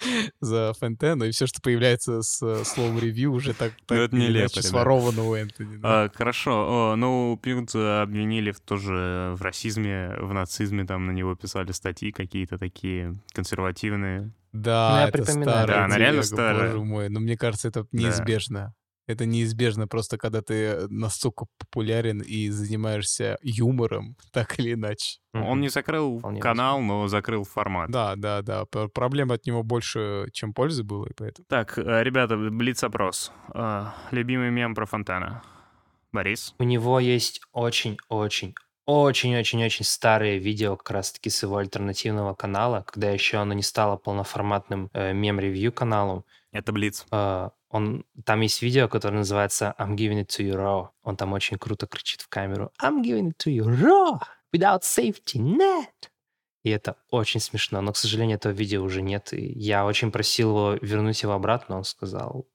за Фонтену, и все, что появляется с э, словом ревью, уже так, Ну, так это или нелепо, иначе да. своровано у Энтони. да. А, хорошо. О, ну, Пинкса обвинили в тоже в расизме, в нацизме, там на него писали статьи какие-то такие консервативные. Да, Ну, я это припоминаю. старая Да, она реально старая. Боже мой, но мне кажется, это неизбежно. Это неизбежно просто, когда ты настолько популярен и занимаешься юмором, так или иначе. Он не закрыл Вполне канал, но закрыл формат. Да, да, да. Проблем от него больше, чем пользы было, и поэтому. Так, э, ребята, блиц-опрос. А, Любимый мем про Фонтана. Борис? У него есть очень-очень очень-очень-очень старые видео как раз-таки с его альтернативного канала, когда еще оно не стало полноформатным э, мем-ревью каналом. Это Блиц. Э, он, там есть видео, которое называется I'm giving it to you raw. Он там очень круто кричит в камеру I'm giving it to you raw, without safety net. И это очень смешно, но, к сожалению, этого видео уже нет. И я очень просил его вернуть его обратно, он сказал,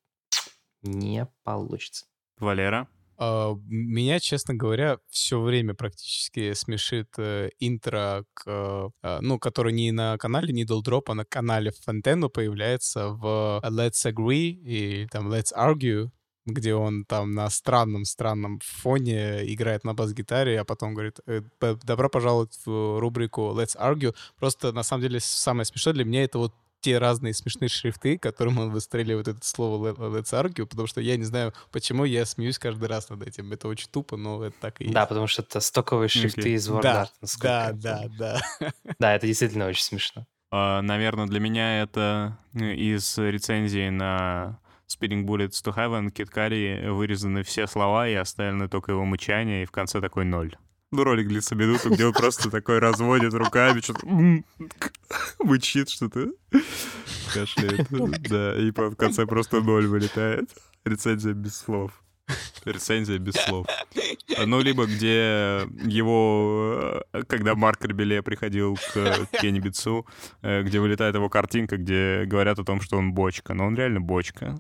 не получится. Валера? А, Меня, честно говоря, все время практически смешит э, интро, к, э, а, ну, который не на канале Needle Drop, а на канале Фонтену появляется в Let's Agree и там Let's Argue, где он там на странном-странном фоне играет на бас-гитаре, а потом говорит, э, добро пожаловать в рубрику Let's Argue. Просто, на самом деле, самое смешное для меня это вот те разные смешные шрифты, которым он выстреливает это слово «let- Let's Argue, потому что я не знаю, почему я смеюсь каждый раз над этим. Это очень тупо, но это так и есть. Да, потому что это стоковые шрифты Окей. из Word да, да, да, да. Да, это действительно очень смешно. Наверное, для меня это э, из рецензии на Speeding Bullets to Heaven Кит Карри вырезаны все слова и оставлены только его мычание, и в конце такой ноль. Ну, ролик длится минуту, где он просто такой разводит руками, что-то мычит что-то, кашляет. Да, и в конце просто ноль вылетает. Рецензия без слов. Рецензия без слов. Ну, либо где его, э, когда Марк Ребеле приходил к Кенни Битсу, э, где вылетает его картинка, где говорят о том, что он бочка. Но он реально бочка.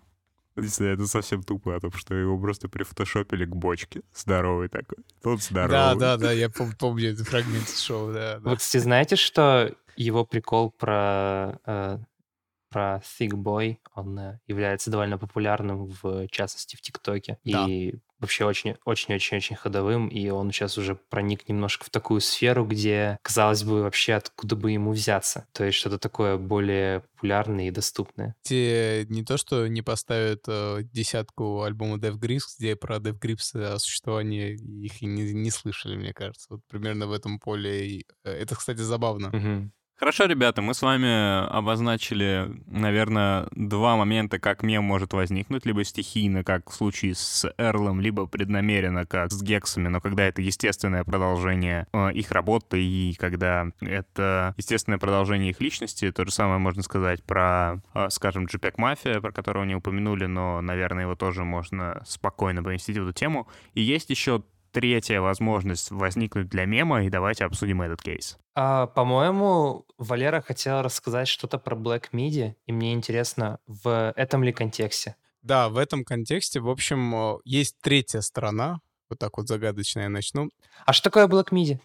Не знаю, Это совсем тупо, о том, что его просто прифотошопили к бочке. Здоровый такой. Тот здоровый. Да, да, да, я пом- помню этот фрагмент шоу, да. да. Вы, кстати, знаете, что его прикол про, э, про Thick Boy, он э, является довольно популярным, в частности, в ТикТоке. Да. И вообще очень-очень-очень-очень ходовым. И он сейчас уже проник немножко в такую сферу, где, казалось бы, вообще откуда бы ему взяться. То есть что-то такое более популярное и доступное. Те не то, что не поставят э, десятку альбома Dev Grips, где про Dev Grips о существовании их и не, не слышали, мне кажется. Вот примерно в этом поле. И, э, это, кстати, забавно. Мгм. Хорошо, ребята, мы с вами обозначили, наверное, два момента, как мем может возникнуть, либо стихийно, как в случае с Эрлом, либо преднамеренно, как с Гексами, но когда это естественное продолжение э, их работы и когда это естественное продолжение их личности, то же самое можно сказать про, э, скажем, JPEG Mafia, про которого не упомянули, но, наверное, его тоже можно спокойно поместить в эту тему. И есть еще третья возможность возникнуть для мема, и давайте обсудим этот кейс. А, по-моему, Валера хотел рассказать что-то про Black Midi, и мне интересно, в этом ли контексте? Да, в этом контексте, в общем, э, есть третья сторона. Вот так вот загадочно я начну. А что такое Black Midi?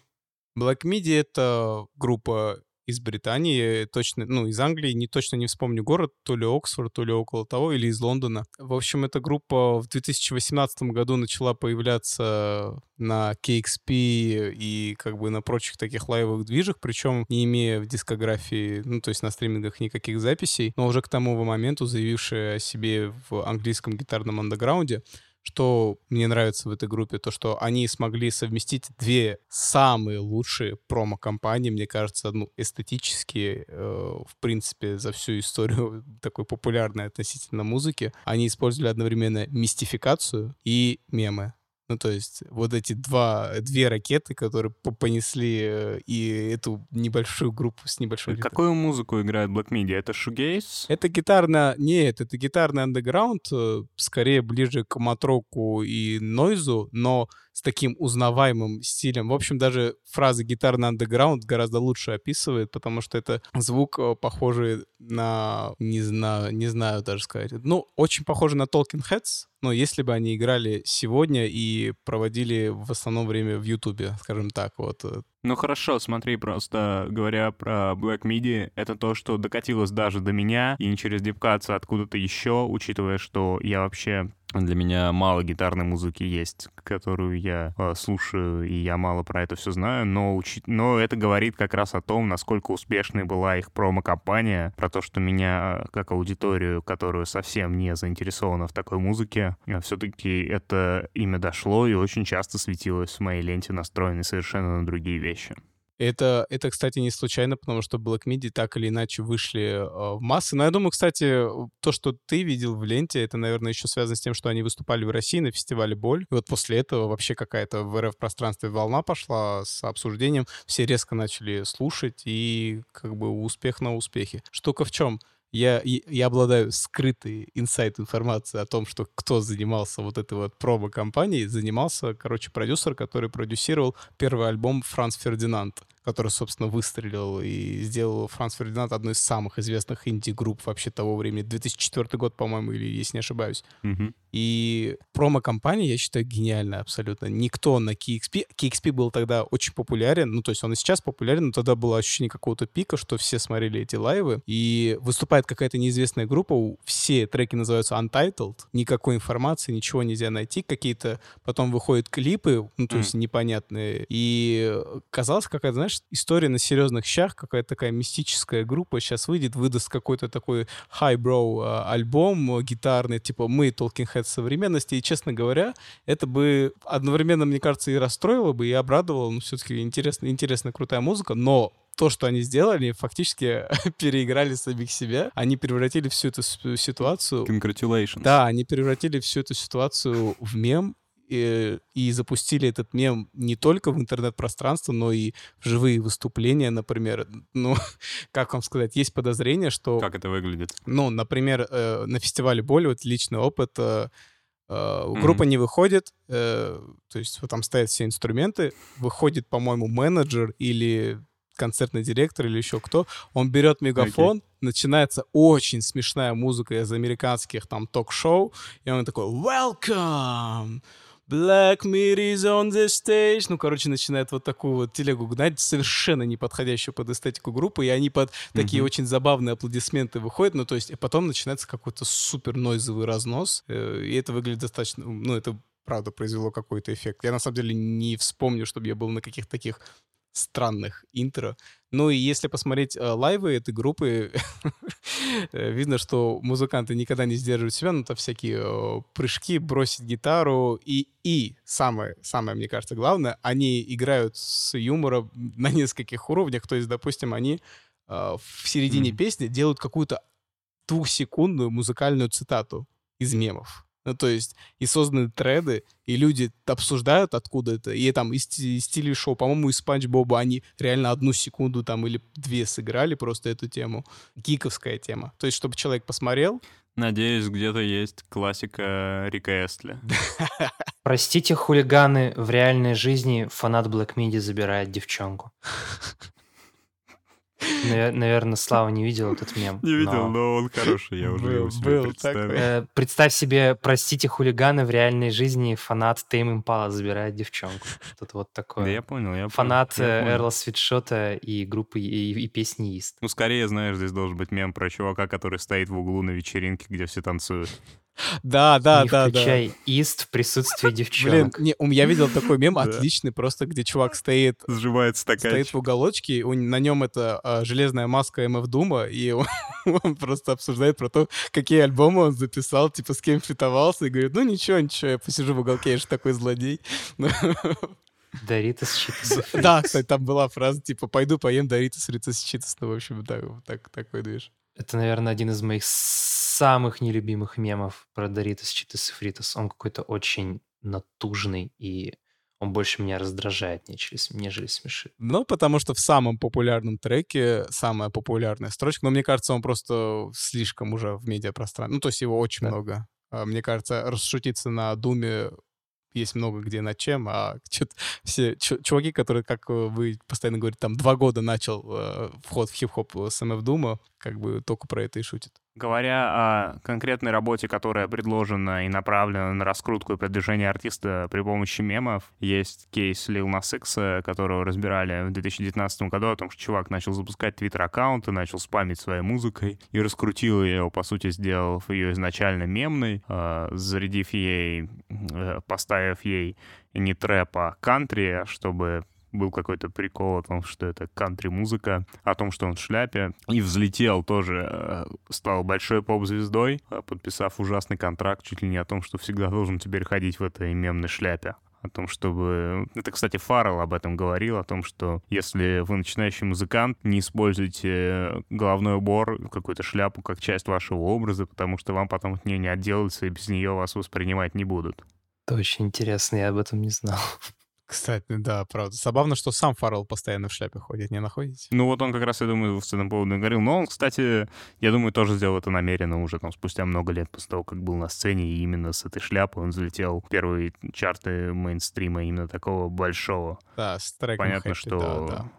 Black Midi — это группа из Британии, точно, ну, из Англии, не точно не вспомню город, то ли Оксфорд, то ли около того, или из Лондона. В общем, эта группа в 2018 году начала появляться на KXP и как бы на прочих таких лайвовых движах, причем не имея в дискографии, ну, то есть на стримингах никаких записей, но уже к тому моменту заявившая о себе в английском гитарном андеграунде. Что мне нравится в этой группе, то что они смогли совместить две самые лучшие промо-компании, мне кажется, ну, эстетически, э, в принципе, за всю историю такой популярной относительно музыки. Они использовали одновременно мистификацию и мемы. Ну, то есть вот эти два, две ракеты, которые по- понесли э, и эту небольшую группу с небольшой... Какую музыку играет Black Midi? Это шугейс? Это гитарно... Нет, это гитарный андеграунд, э, скорее ближе к матроку и нойзу, но с таким узнаваемым стилем. В общем, даже фраза «гитарный андеграунд» гораздо лучше описывает, потому что это звук, э, похожий на... Не знаю, не знаю даже сказать. Ну, очень похожий на Talking Heads, но если бы они играли сегодня и проводили в основном время в Ютубе, скажем так, вот. Ну хорошо, смотри, просто говоря про Black Midi, это то, что докатилось даже до меня, и не через дипкаться откуда-то еще, учитывая, что я вообще для меня мало гитарной музыки есть, которую я э, слушаю, и я мало про это все знаю, но, учи- но это говорит как раз о том, насколько успешной была их промо-компания, про то, что меня, как аудиторию, которую совсем не заинтересована в такой музыке, все-таки это имя дошло и очень часто светилось в моей ленте, настроенной совершенно на другие вещи. Это, это, кстати, не случайно, потому что Black Midi так или иначе вышли э, в массы. Но я думаю, кстати, то, что ты видел в ленте, это, наверное, еще связано с тем, что они выступали в России на фестивале «Боль». И вот после этого вообще какая-то в РФ-пространстве волна пошла с обсуждением. Все резко начали слушать, и как бы успех на успехе. Штука в чем? Я, я обладаю скрытой инсайт информацией о том, что кто занимался вот этой вот промо-компанией. Занимался, короче, продюсер, который продюсировал первый альбом «Франц Фердинанд», который, собственно, выстрелил и сделал Франц Фердинанд одной из самых известных инди-групп вообще того времени. 2004 год, по-моему, или если не ошибаюсь. Мгм. И промо-компания, я считаю, гениальная абсолютно. Никто на KXP... KXP был тогда очень популярен, ну, то есть он и сейчас популярен, но тогда было ощущение какого-то пика, что все смотрели эти лайвы, и выступает какая-то неизвестная группа, все треки называются Untitled, никакой информации, ничего нельзя найти, какие-то потом выходят клипы, ну, то есть непонятные, и казалось, какая-то, знаешь, история на серьезных щах, какая-то такая мистическая группа сейчас выйдет, выдаст какой-то такой highbrow а, альбом э, гитарный, типа мы Talking Современности, и, честно говоря, это бы одновременно, мне кажется, и расстроило бы, и обрадовало, ну, все-таки интересно, интересная, крутая музыка, но то, что они сделали, фактически переиграли самих себя. Они превратили всю эту ситуацию Congratulations. да, они превратили всю эту ситуацию в мем и, и запустили этот мем не только в интернет-пространство, но и в живые выступления, например. Ну, как вам сказать, есть подозрение, что, Как это выглядит? ну, например, э, на фестивале боли, вот личный опыт, э, э, Мгм. группа не выходит, э, то есть вот там стоят все инструменты, выходит, по-моему, менеджер или концертный директор или еще кто, он берет мегафон, начинается очень смешная музыка из американских там ток-шоу, и он такой «Welcome! Black Meat is on the stage!» Ну, короче, начинает вот такую вот телегу гнать, совершенно не подходящую под эстетику группы, и они под такие Мгм. очень забавные аплодисменты выходят, ну, то есть, и потом начинается какой-то супер нойзовый разнос, э, и это выглядит достаточно, ну, это правда произвело какой-то эффект. Я, на самом деле, не вспомню, чтобы я был на каких-то таких странных интро. Ну и если посмотреть э, лайвы этой группы, э, видно, что музыканты никогда не сдерживают себя, ну, это всякие э, прыжки, бросить гитару. И, и самое, самое, мне кажется, главное, они играют с юмором на нескольких уровнях. То есть, допустим, они э, в середине Мгм. песни делают какую-то двухсекундную музыкальную цитату из мемов. Ну, то есть и созданы треды, и люди обсуждают, откуда это. И там из, из стилей шоу, по-моему, из Спанч Боба они реально одну секунду там или две сыграли просто эту тему. Гиковская тема. То есть, чтобы человек посмотрел, Надеюсь, где-то есть классика Рика Эстли. Простите, хулиганы, в реальной жизни фанат Black Midi забирает девчонку. Наверное, Слава не видел этот мем. Не видел, но- но он хороший, я уже Был- его себе был представил. Э, Представь себе, простите, хулиганы, в реальной жизни фанат Тейм Импала забирает девчонку. Тут вот Да такое. я понял, я Фанат э. Эрла Свитшота и группы и, и песни Ист. Ну, скорее, знаешь, здесь должен быть мем про чувака, который стоит в углу на вечеринке, где все танцуют. Да, да, не да, да. включай Ист в присутствии Блин, девчонок. не, у меня видел такой мем Да. отличный, просто где чувак стоит Сжимает стоит стаканчик. в уголочке, у- на нем это а, железная маска МФ Дума, и он, он просто обсуждает про то, какие альбомы он записал, типа с кем фитовался, и говорит, ну ничего, ничего, я посижу в уголке, я же такой злодей. Доритас Читас. Да, кстати, там была фраза, типа, пойду поем Доритас Ритас Читас, ну, в общем, так, так, такой движ. Это, наверное, один из моих самых нелюбимых мемов про Доритас Читас и Фритас. Он какой-то очень натужный, и он больше меня раздражает, нежели, нежели смешит. Ну, потому что в самом популярном треке самая популярная строчка, но мне кажется, он просто слишком уже в медиапространстве. Ну, то есть его очень Да. много. А, Мне кажется, расшутиться на Думе есть много где над чем, а все чу- чуваки, которые, как э, вы постоянно говорите, там два года начал э, вход в хип-хоп с МФ Дума, как бы только про это и шутят. Говоря о конкретной работе, которая предложена и направлена на раскрутку и продвижение артиста при помощи мемов, есть кейс Lil Nas X, которого разбирали в 2019 году о том, что чувак начал запускать твиттер-аккаунты, начал спамить своей музыкой и раскрутил ее, по сути, сделав ее изначально мемной, э, зарядив ей, э, поставив ей не трэп, а кантри, чтобы был какой-то прикол о том, что это кантри-музыка, о том, что он в шляпе. И взлетел тоже, э, стал большой поп-звездой, э, подписав ужасный контракт чуть ли не о том, что всегда должен теперь ходить в этой мемной шляпе о том, чтобы... Это, кстати, Фаррелл об этом говорил, о том, что если вы начинающий музыкант, не используйте головной убор, какую-то шляпу как часть вашего образа, потому что вам потом от нее не отделаться, и без нее вас воспринимать не будут. Это очень интересно, я об этом не знал. Кстати, да, правда. Забавно, что сам Фаррелл постоянно в шляпе ходит, не находите? Ну вот он как раз, я думаю, в этом поводу говорил. Но он, кстати, я думаю, тоже сделал это намеренно уже там спустя много лет после того, как был на сцене, и именно с этой шляпой он залетел в первые чарты мейнстрима именно такого большого. Да, с треком Понятно, Happy, что да, да.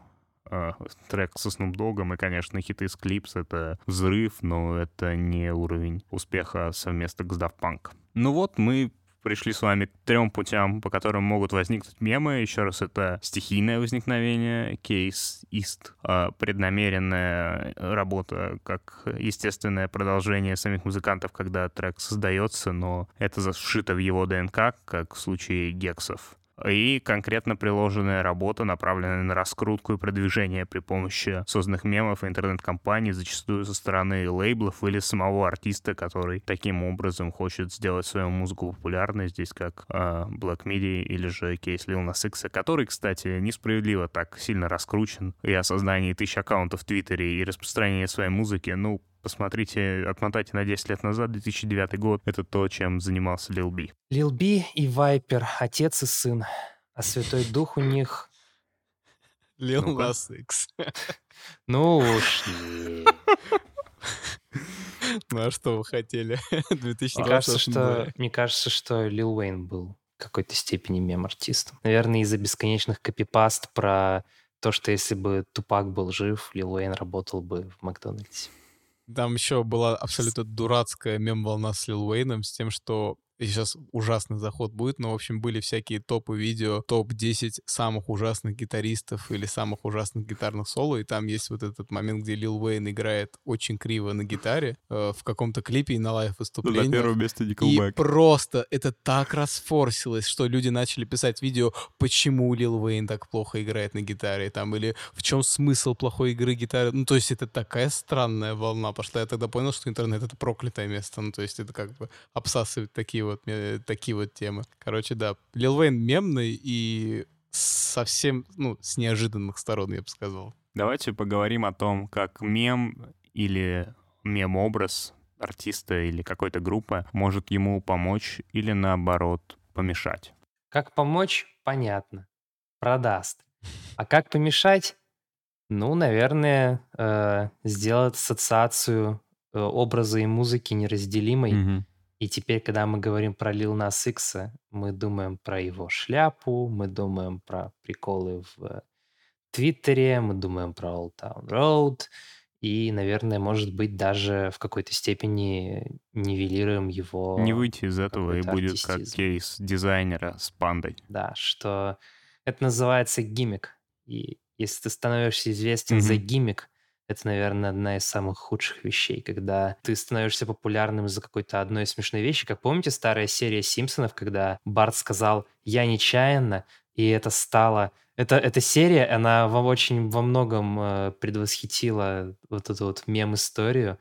а, трек со Snoop Dogg'ом и, конечно, хиты с Clips — это взрыв, но это не уровень успеха совместно с Daft Punk. Ну вот, мы пришли с вами к трем путям, по которым могут возникнуть мемы. Еще раз, это стихийное возникновение, кейс ист, а, преднамеренная работа как естественное продолжение самих музыкантов, когда трек создается, но это зашито в его ДНК, как в случае гексов и конкретно приложенная работа, направленная на раскрутку и продвижение при помощи созданных мемов и интернет-компаний, зачастую со стороны лейблов или самого артиста, который таким образом хочет сделать свою музыку популярной, здесь как э, Black Midi или же Кейс Lil Nas X, который, кстати, несправедливо так сильно раскручен и о создании тысяч аккаунтов в Твиттере и распространении своей музыки, ну, Посмотрите, отмотайте на 10 лет назад, 2009 год. Это то, чем занимался Лил Би. Лил Би и Вайпер, отец и сын. А Святой Дух у них... Lil Ну-ка. Nas X. Ну уж. Ну а что вы хотели? Мне 2026 кажется, что, мне кажется, что Лил Уэйн был в какой-то степени мем-артистом. Наверное, из-за бесконечных копипаст про то, что если бы Тупак был жив, Лил Уэйн работал бы в Макдональдсе. Там еще была абсолютно дурацкая мем-волна с Лил Уэйном с тем, что сейчас ужасный заход будет, но, в общем, были всякие топы видео, топ-10 самых ужасных гитаристов или самых ужасных гитарных соло, и там есть вот этот момент, где Лил Уэйн играет очень криво на гитаре э, в каком-то клипе и на лайв-выступлении. место И просто это так расфорсилось, что люди начали писать видео, почему Лил Уэйн так плохо играет на гитаре, там, или в чем смысл плохой игры гитары. Ну, то есть это такая странная волна пошла. Я тогда понял, что интернет — это проклятое место. Ну, то есть это как бы обсасывает такие вот, ме- такие вот темы. Короче, да, Лил Уэйн мемный и совсем, ну, с неожиданных сторон, я бы сказал. Давайте поговорим о том, как мем или мем-образ артиста или какой-то группы может ему помочь или наоборот помешать. Как помочь? Понятно. Продаст. А как помешать? Ну, наверное, э, сделать ассоциацию э, образа и музыки неразделимой. И теперь, когда мы говорим про Lil Nas X, мы думаем про его шляпу, мы думаем про приколы в Твиттере, мы думаем про Old Town Road, и, наверное, может быть, даже в какой-то степени нивелируем его... Не выйти из этого и будет как артистизм. кейс дизайнера с пандой. Да, что это называется гиммик. И если ты становишься известен за Мгм. гиммик, это, наверное, одна из самых худших вещей, когда ты становишься популярным из-за какой-то одной смешной вещи. Как помните старая серия Симпсонов, когда Барт сказал «я нечаянно», и это стало... Это, эта серия, она во очень во многом э, предвосхитила вот эту вот мем-историю,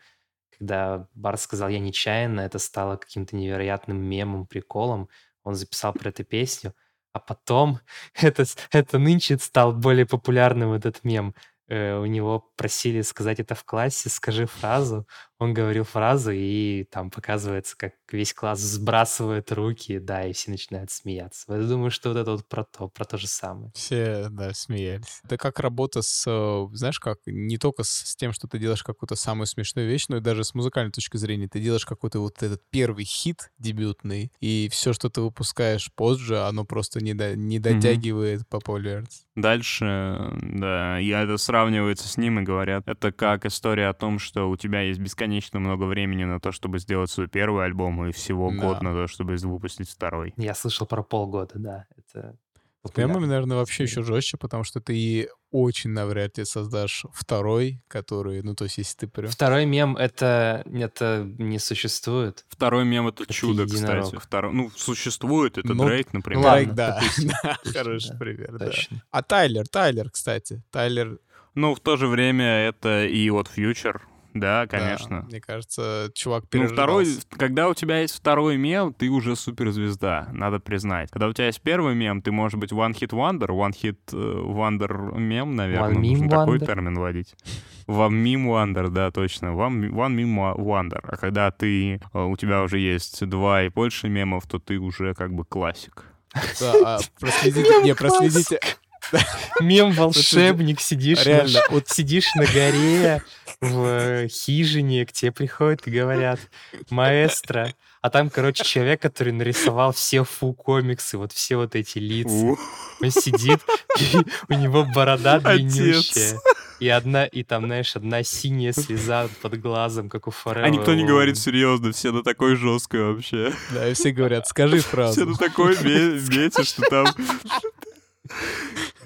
когда Барт сказал «я нечаянно», это стало каким-то невероятным мемом, приколом. Он записал про эту песню, а потом это, это нынче стал более популярным этот мем. Э, У него просили сказать это в классе, скажи фразу. Он говорил фразу, и там показывается, как весь класс сбрасывает руки, да, и все начинают смеяться. Я думаю, что вот это вот про то, про то же самое. Все, да, смеялись. Это как работа с, э, знаешь, как не только с, тем, что ты делаешь какую-то самую смешную вещь, но и даже с музыкальной точки зрения. Ты делаешь какой-то вот этот первый хит дебютный, и все, что ты выпускаешь позже, оно просто не, до- не дотягивает популярность. Дальше, да, и это сравнивается с ним и говорят, это как история о том, что у тебя есть бесконечно много времени на то, чтобы сделать свой первый альбом, и всего Да. год на то, чтобы выпустить второй. Я слышал про полгода, да. Это С мемами, популярно. наверное, вообще еще жестче, потому что ты очень навряд ли создашь второй, который, ну, то есть, если ты прям... Второй мем это, это не существует. Второй мем — это, Это чудо, единорог. кстати. Второй, ну, существует, это Ну, Дрейк, например. ладно, Лайк, да, да, хороший да, пример, да. Точно. А Тайлер, Тайлер, кстати, Тайлер, Ну, в то же время это и от Future, да, да, конечно. мне кажется, чувак Ну, второй, когда у тебя есть второй мем, ты уже суперзвезда, надо признать. Когда у тебя есть первый мем, ты можешь быть one hit wonder, one hit э, wonder мем, наверное, One meme нужно такой wonder. термин вводить. One meme wonder, да, точно. One, one meme wonder. А когда ты, э, у тебя уже есть два и больше мемов, то ты уже как бы классик. Да, а проследите, не, проследите, Мем волшебник, сидишь, реально, вот сидишь на горе в хижине, к тебе приходят и говорят, маэстро, а там, короче, человек, который нарисовал все фу комиксы, вот все вот эти лица. Он сидит, и у него борода длиннющая. И одна, и там, знаешь, одна синяя слеза под глазом, как у Форева. А никто не говорит серьезно, все на такой жесткой вообще. да, и все говорят, скажи Все фразу. на такой ме- мете, что там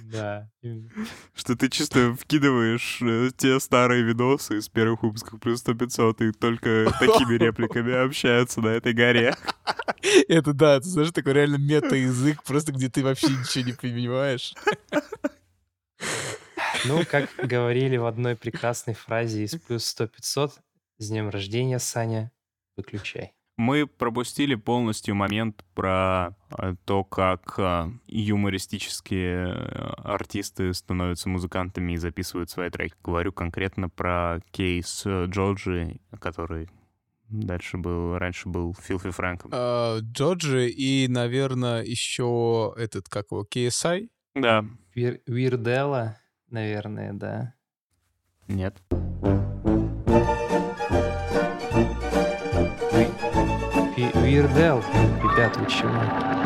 Да. Что ты чисто вкидываешь э, те старые видосы из первых выпусков плюс 100 500 и только такими репликами общаются на этой горе. Это да, ты знаешь, такой реально мета-язык, просто где ты вообще ничего не понимаешь. Ну, как говорили в одной прекрасной фразе из плюс 100-500, с днем рождения, Саня, выключай. Мы пропустили полностью момент про э, то, как э, юмористические э, артисты становятся музыкантами и записывают свои треки. Говорю конкретно про кейс Джорджи, который дальше был, раньше был Филфи Фрэнком. А, Джорджи и, наверное, еще этот, как его, KSI? Да, Вир- Вирдела, наверное, да. нет. Ви- Вирдел, ребят, вы чего?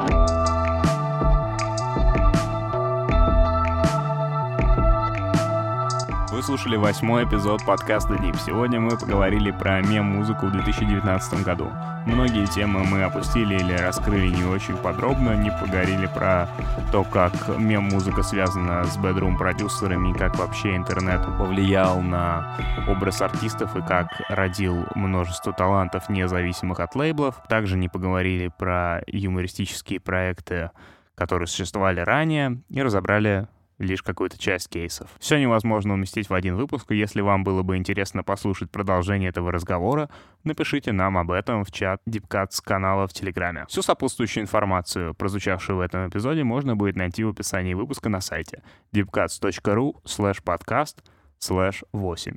Вы слушали восьмой эпизод подкаста Deep. Сегодня мы поговорили про мем-музыку в 2019 году. Многие темы мы опустили или раскрыли не очень подробно, не поговорили про то, как мем-музыка связана с бедрум-продюсерами, как вообще интернет повлиял на образ артистов и как родил множество талантов, независимых от лейблов. Также не поговорили про юмористические проекты, которые существовали ранее, и разобрали лишь какую-то часть кейсов. Все невозможно уместить в один выпуск, если вам было бы интересно послушать продолжение этого разговора, напишите нам об этом в чат Deepcuts канала в Телеграме. Всю сопутствующую информацию, прозвучавшую в этом эпизоде, можно будет найти в описании выпуска на сайте deepcuts.ru slash podcast slash 8.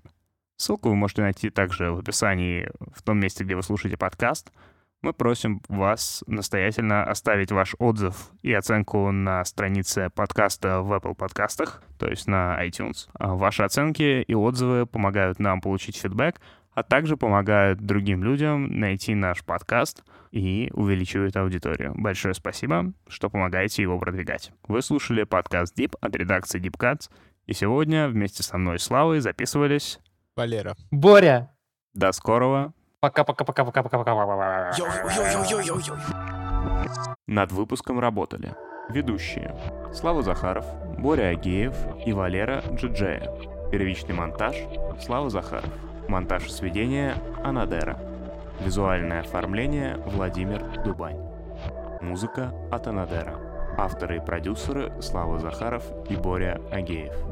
Ссылку вы можете найти также в описании в том месте, где вы слушаете подкаст, мы просим вас настоятельно оставить ваш отзыв и оценку на странице подкаста в Apple подкастах, то есть на iTunes. А Ваши оценки и отзывы помогают нам получить фидбэк, а также помогают другим людям найти наш подкаст и увеличивают аудиторию. Большое спасибо, что помогаете его продвигать. Вы слушали подкаст Deep от редакции Deep Cuts, и сегодня вместе со мной Славой записывались. Валера. Боря! До скорого. Пока-пока-пока-пока-пока-пока. Над выпуском работали ведущие Слава Захаров, Боря Агеев и Валера Джиджея. Первичный монтаж Слава Захаров. Монтаж и сведение Анадера. Визуальное оформление Владимир Дубань. Музыка от Анадера. Авторы и продюсеры Слава Захаров и Боря Агеев.